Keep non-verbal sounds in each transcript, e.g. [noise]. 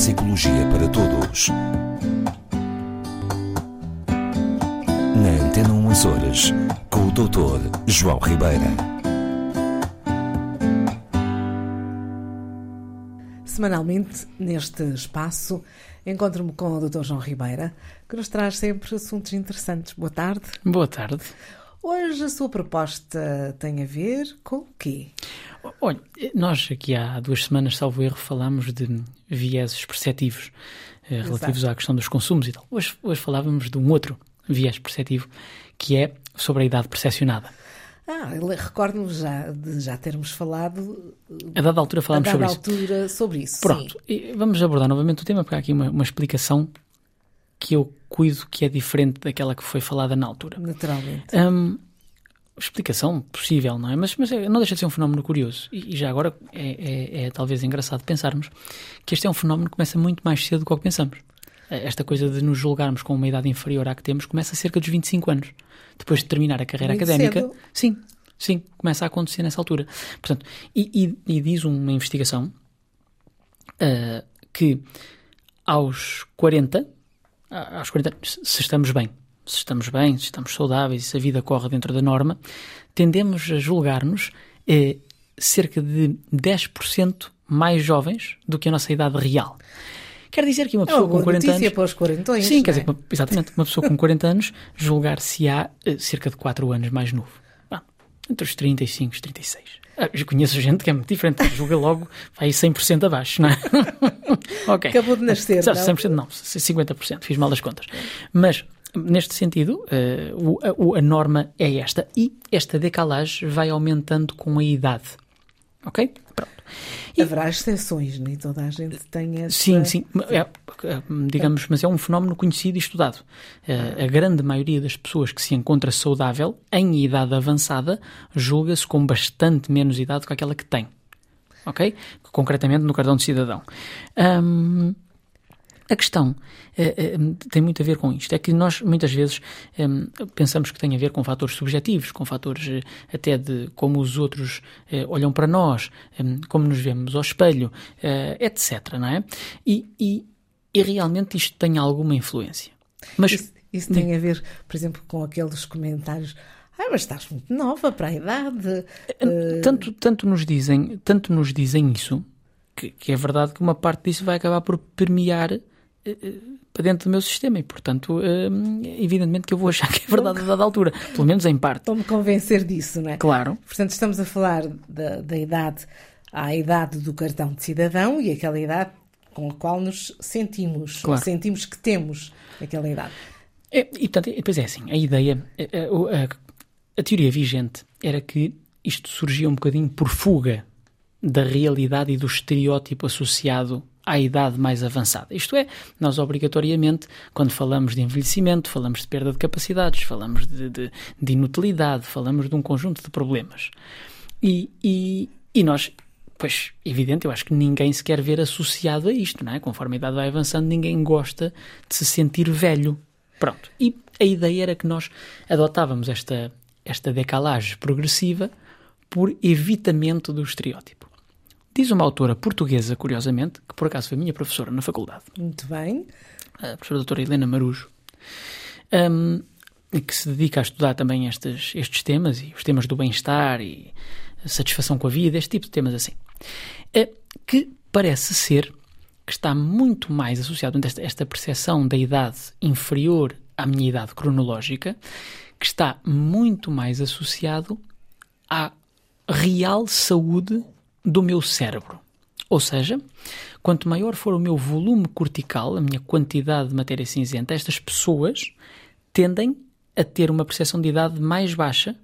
Psicologia para Todos. Na Antena 1 Açores, com o Dr. João Ribeira. Semanalmente, neste espaço, encontro-me com o Dr. João Ribeira, que nos traz sempre assuntos interessantes. Boa tarde. Boa tarde. Hoje a sua proposta tem a ver com o quê? Olha, nós aqui há duas semanas, salvo erro, falámos de vieses perceptivos eh, relativos Exato. à questão dos consumos e tal. Hoje, hoje falávamos de um outro viés perceptivo, que é sobre a idade percepcionada. Ah, recordo-me já de já termos falado A dada altura a falámos dada sobre isso. altura sobre isso. Pronto, e vamos abordar novamente o tema, porque há aqui uma, uma explicação que eu cuido que é diferente daquela que foi falada na altura. Naturalmente. Hum, explicação possível, não é? Mas, mas é- não deixa de ser um fenómeno curioso. E, e já agora é, é- é talvez engraçado pensarmos que este é um fenómeno que começa muito mais cedo do que o que pensamos. Eh, Esta coisa de nos julgarmos com uma idade inferior à que temos começa cerca dos 25 anos. Depois de terminar a carreira Muito académica. cedo. Sim, sim, começa a acontecer nessa altura. Portanto, e, e- e diz uma investigação ah, que aos 40, a- aos 40 anos, se estamos bem, se estamos bem, se estamos saudáveis, se a vida corre dentro da norma, tendemos a julgar-nos eh, cerca de 10% mais jovens do que a nossa idade real. Quer dizer que uma É pessoa uma com boa 40 notícia anos. para os quarentões. Sim, quer dizer, é? que uma- exatamente, uma pessoa com 40 anos julgar-se-á eh, cerca de 4 anos mais novo. Ah, entre os 35 e os 36. Ah, conheço gente que é muito diferente, julga logo, vai 100% abaixo, não é? [laughs] ok. Acabou de nascer, Não, não? 100% não, 50%, fiz mal as contas. Mas, neste sentido, o- a, norma é esta. E esta decalagem vai aumentando com a idade. Ok? Pronto. E- Haverá exceções, nem toda a gente tem essa... Sim, sim. É, é, digamos, mas é um fenómeno conhecido e estudado. Eh, A grande maioria das pessoas que se encontra saudável, em idade avançada, julga-se com bastante menos idade do que aquela que tem. Ok? Concretamente no cartão de cidadão. Ahm, a questão eh, eh, tem muito a ver com isto. É que nós, muitas vezes, em, pensamos que tem a ver com fatores subjetivos, com fatores eh, até de como os outros eh, olham para nós, como nos vemos ao espelho, eh, etc. Não é? E, e- e realmente isto tem alguma influência. Mas Isso, isso tem a ver, por exemplo, com aqueles comentários. Ah, mas estás muito nova para a idade. Eh, tanto, tanto, nos dizem, tanto nos dizem isso, que, que é verdade que uma parte disso vai acabar por permear eh, eh, para dentro do meu sistema e, portanto, eh, evidentemente que eu vou achar que é verdade a dada altura, pelo menos em parte. Estou-me a convencer disso, não é? Claro, Portanto, estamos a falar da, da idade à idade do cartão de cidadão e aquela idade com a qual nos sentimos, Claro. sentimos que temos aquela idade. É, e portanto, e depois é assim, a ideia, a- a- a teoria vigente era que isto surgia um bocadinho por fuga da realidade e do estereótipo associado à idade mais avançada. Isto é, nós obrigatoriamente, quando falamos de envelhecimento, falamos de perda de capacidades, falamos de, de- de inutilidade, falamos de um conjunto de problemas. E, e, e nós, pois, evidente, eu acho que ninguém se quer ver associado a isto, não é? Conforme a idade vai avançando, ninguém gosta de se sentir velho. Pronto. E a ideia era que nós adotávamos esta, esta decalagem progressiva por evitamento do estereótipo. Diz uma autora portuguesa, curiosamente, que por acaso foi minha professora na faculdade, Muito bem. a professora doutora Helena Marujo, hum, que se dedica a estudar também estes, estes temas, e os temas do bem-estar e satisfação com a vida, este tipo de temas assim, eh, que parece ser que está muito mais associado a esta, esta percepção da idade inferior à minha idade cronológica, que está muito mais associado à real saúde do meu cérebro. Ou seja, quanto maior for o meu volume cortical, a minha quantidade de matéria cinzenta, estas pessoas tendem a ter uma percepção de idade mais baixa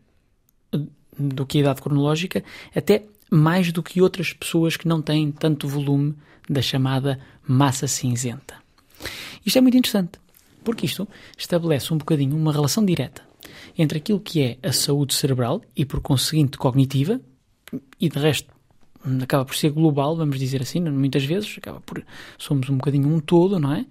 do que a idade cronológica, até mais do que outras pessoas que não têm tanto volume da chamada massa cinzenta. Isto é muito interessante, porque isto estabelece um bocadinho uma relação direta entre aquilo que é a saúde cerebral e, por conseguinte, cognitiva, e de resto acaba por ser global, vamos dizer assim, muitas vezes, acaba por somos um bocadinho um todo, não é?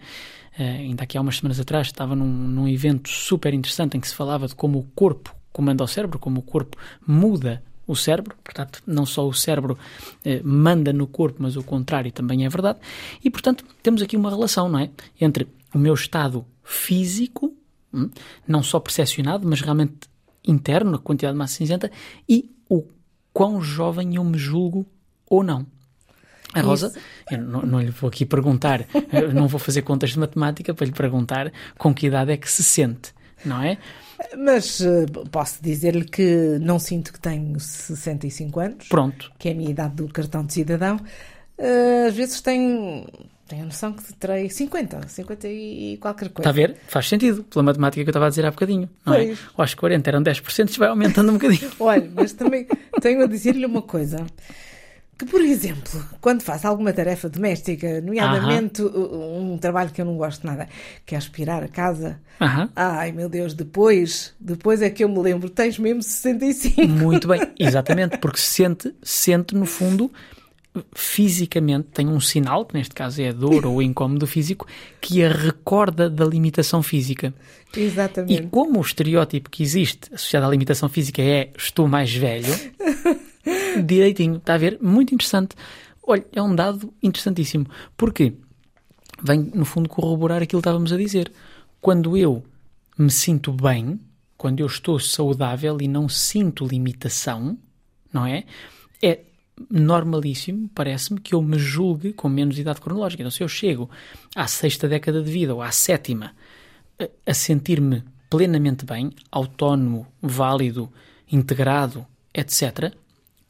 Eh, ainda aqui há umas semanas atrás estava num, num evento super interessante em que se falava de como o corpo comanda o cérebro, como o corpo muda o cérebro, portanto, não só o cérebro eh, manda no corpo, mas o contrário também é verdade. E, portanto, temos aqui uma relação, não é? Entre o meu estado físico, hum, não só percepcionado, mas realmente interno, a quantidade de massa cinzenta, e o quão jovem eu me julgo ou não. A Rosa, eu não, não, lhe vou aqui perguntar, não vou fazer contas de matemática para lhe perguntar com que idade é que se sente, não é? Mas uh, posso dizer-lhe que não sinto que tenho 65 anos. Pronto. Que é a minha idade do cartão de cidadão. Uh, às vezes tenho, tenho a noção que terei 50, 50 e qualquer coisa. Está a ver? Faz sentido, pela matemática que eu estava a dizer há bocadinho. Não é? pois. é? Ou aos 40 eram 10%, isto vai aumentando um bocadinho. [laughs] Olha, mas também tenho a dizer-lhe uma coisa que, por exemplo, quando faço alguma tarefa doméstica, nomeadamente um, um trabalho que eu não gosto nada, que é aspirar a casa, ai meu Deus, depois, depois é que eu me lembro, tens mesmo 65. Muito bem, [laughs] exatamente, porque sente, sente no fundo, fisicamente, tem um sinal, que neste caso é a dor ou o incómodo físico, que a recorda da limitação física. Exatamente. E como o estereótipo que existe associado à limitação física é estou mais velho. [laughs] direitinho. Está a ver? Muito interessante. Olha, é um dado interessantíssimo. Porque vem, no fundo, corroborar aquilo que estávamos a dizer. Quando eu me sinto bem, quando eu estou saudável e não sinto limitação, não é? É normalíssimo, parece-me, que eu me julgue com menos idade cronológica. Então, se eu chego à sexta década de vida ou à sétima a sentir-me plenamente bem, autónomo, válido, integrado, etc.,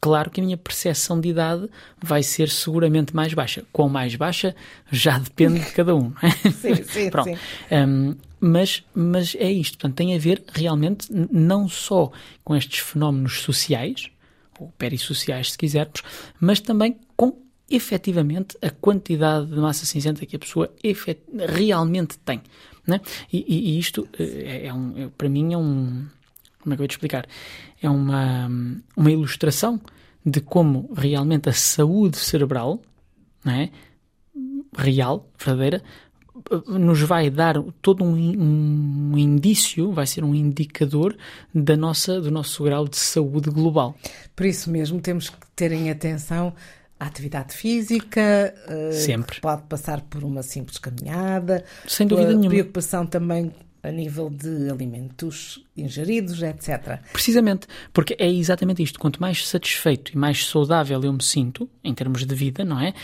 claro que a minha percepção de idade vai ser seguramente mais baixa. Quão mais baixa já depende de cada um. É? [laughs] sim, sim, [laughs] Pronto. sim. Um, mas, mas é isto. Portanto, tem a ver realmente não só com estes fenómenos sociais, ou perissociais se quisermos, mas também com efetivamente a quantidade de massa cinzenta que a pessoa realmente tem. Né? E, e, e isto eh, é, é um, é, para mim é um. Como é que eu vou te explicar? É uma, uma ilustração de como realmente a saúde cerebral, não é? real, verdadeira, nos vai dar todo um, um, indício, vai ser um indicador da nossa, do nosso grau de saúde global. Por isso mesmo temos que ter em atenção a atividade física, uh, Sempre. pode passar por uma simples caminhada, sem dúvida nenhuma. Preocupação também a nível de alimentos ingeridos, etc. Precisamente, porque é exatamente isto. Quanto mais satisfeito e mais saudável eu me sinto, em termos de vida, não é?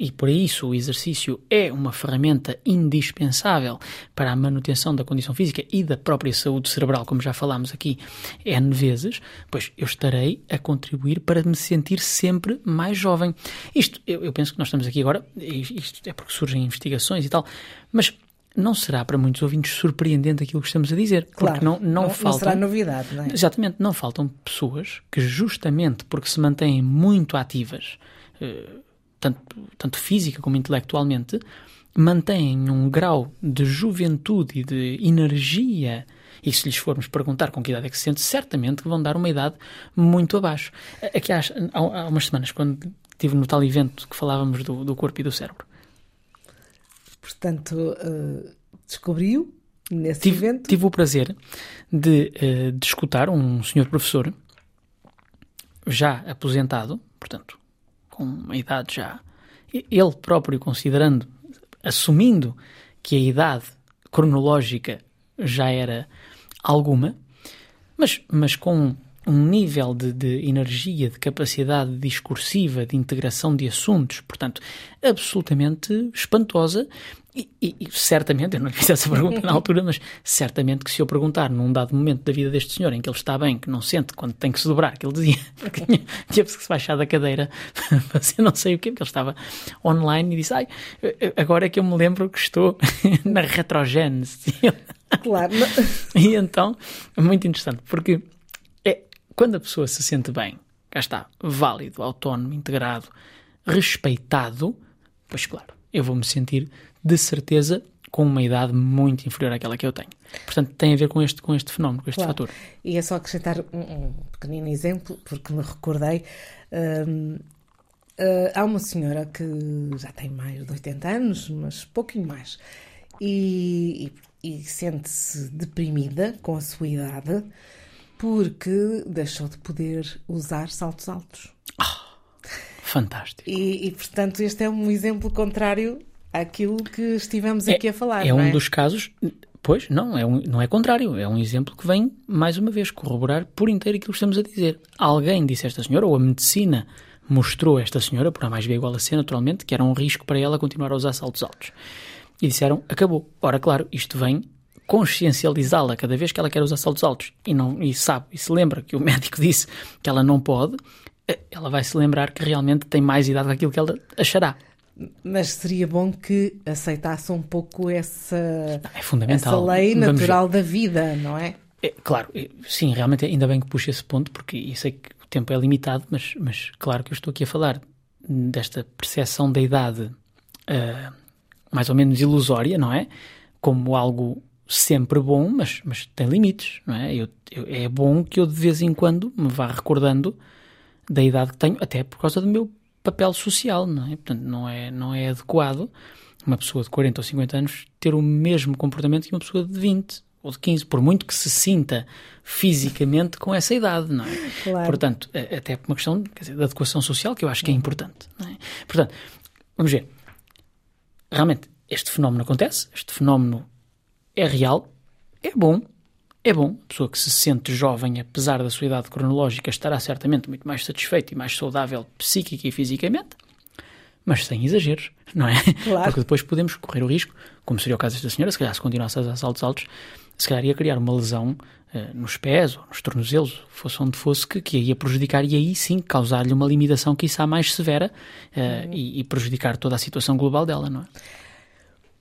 E por isso o exercício é uma ferramenta indispensável para a manutenção da condição física e da própria saúde cerebral, como já falámos aqui N vezes, pois eu estarei a contribuir para me sentir sempre mais jovem. Isto, eu, eu penso que nós estamos aqui agora, isto é porque surgem investigações e tal, mas não será para muitos ouvintes surpreendente aquilo que estamos a dizer. Claro, porque não, não, não, faltam, não será novidade, não é? Exatamente, não faltam pessoas que justamente porque se mantêm muito ativas, eh, tanto, tanto física como intelectualmente, mantêm um grau de juventude e de energia e se lhes formos perguntar com que idade é que se sente, certamente vão dar uma idade muito abaixo. Aqui há, há umas semanas, quando estive no tal evento que falávamos do, do corpo e do cérebro, portanto, uh, descobriu nesse tive, evento. Tive o prazer de, uh, de escutar um senhor professor já aposentado, portanto, com uma idade já. Ele próprio considerando, assumindo que a idade cronológica já era alguma, mas, mas com um nível de, de, energia, de capacidade discursiva, de integração de assuntos, portanto, absolutamente espantosa. E, e, e, certamente, eu não lhe fiz essa [laughs] pergunta na altura, mas certamente que se eu perguntar num dado momento da vida deste senhor em que ele está bem, que não sente quando tem que se dobrar, que ele dizia [laughs] que tinha, tinha que se baixar da cadeira [laughs] fazer não sei o quê, porque ele estava online e disse: Ai, agora é que eu me lembro que estou na retrogênese. Claro. e então, muito interessante, porque quando a pessoa se sente bem, cá está, válido, autónomo, integrado, respeitado, pois claro, eu vou me sentir de certeza com uma idade muito inferior àquela que eu tenho. Portanto, tem a ver com este, com este fenómeno, com este claro. fator. E é só acrescentar um, um pequenino exemplo, porque me recordei. Um, uh, há uma senhora que já tem mais de 80 anos, mas pouquinho mais, e, e, e sente-se deprimida com a sua idade porque deixou de poder usar saltos altos. Oh, fantástico. E, e, portanto, este é um exemplo contrário àquilo que estivemos aqui é, a falar. É um é? dos casos. Pois, não, é um, não é contrário. É um exemplo que vem, mais uma vez, corroborar por inteiro aquilo que estamos a dizer. Alguém disse a esta senhora, ou a medicina mostrou a esta senhora, por A mais B igual a C, naturalmente, que era um risco para ela continuar a usar saltos altos. E disseram, acabou. Ora, claro, isto vem consciencializá-la cada vez que ela quer usar saltos altos e, não, e sabe e se lembra que o [laughs] médico disse que ela não pode, eh, ela vai se lembrar que realmente tem mais idade do que aquilo que ela achará. Mas seria bom que aceitasse um pouco essa, é fundamental. essa lei natural da vida, não é? é? Claro, sim, realmente ainda bem que puxe esse ponto, porque eu sei que o tempo é limitado, mas, mas claro que eu estou aqui a falar desta percepção da idade uh, mais ou menos ilusória, não é? Como algo sempre bom, mas, mas tem limites, não é? Eu, eu, é bom que eu de vez em quando me vá recordando da idade que tenho, até por causa do meu papel social, não é? Portanto, não é, não é adequado uma pessoa de 40 ou 50 anos ter o mesmo comportamento que uma pessoa de 20 ou de 15, por muito que se sinta fisicamente com essa idade, não é? Claro. Portanto, até por uma questão dizer, de adequação social que eu acho que é importante, não é? Portanto, vamos ver. Realmente, este fenómeno acontece, este fenómeno é real, é bom, é bom. A pessoa que se sente jovem, apesar da sua idade cronológica, estará certamente muito mais satisfeita e mais saudável psíquica e fisicamente, mas sem exageros, não é? Claro. Porque depois podemos correr o risco, como seria o caso desta senhora, se calhar se continuasse a saltos altos, se calhar ia criar uma lesão uh, nos pés ou nos tornozelos, fosse onde fosse, que, que a ia prejudicar e aí sim causar-lhe uma limitação que isso mais severa uh, uhum. e, e prejudicar toda a situação global dela, não é?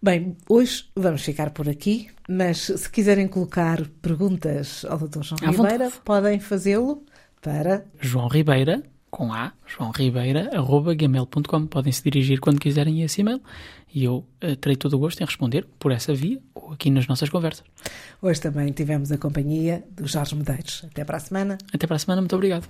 Bem, hoje vamos ficar por aqui, mas se quiserem colocar perguntas ao Dr. João à Ribeira, vontade. podem fazê-lo para João Ribeira, com A, João Ribeira, arroba gmail.com. Podem se dirigir quando quiserem a esse e-mail e eu uh, terei todo o gosto em responder por essa via ou aqui nas nossas conversas. Hoje também tivemos a companhia do Jorge Medeiros. Até para a semana. Até para a semana, muito obrigado.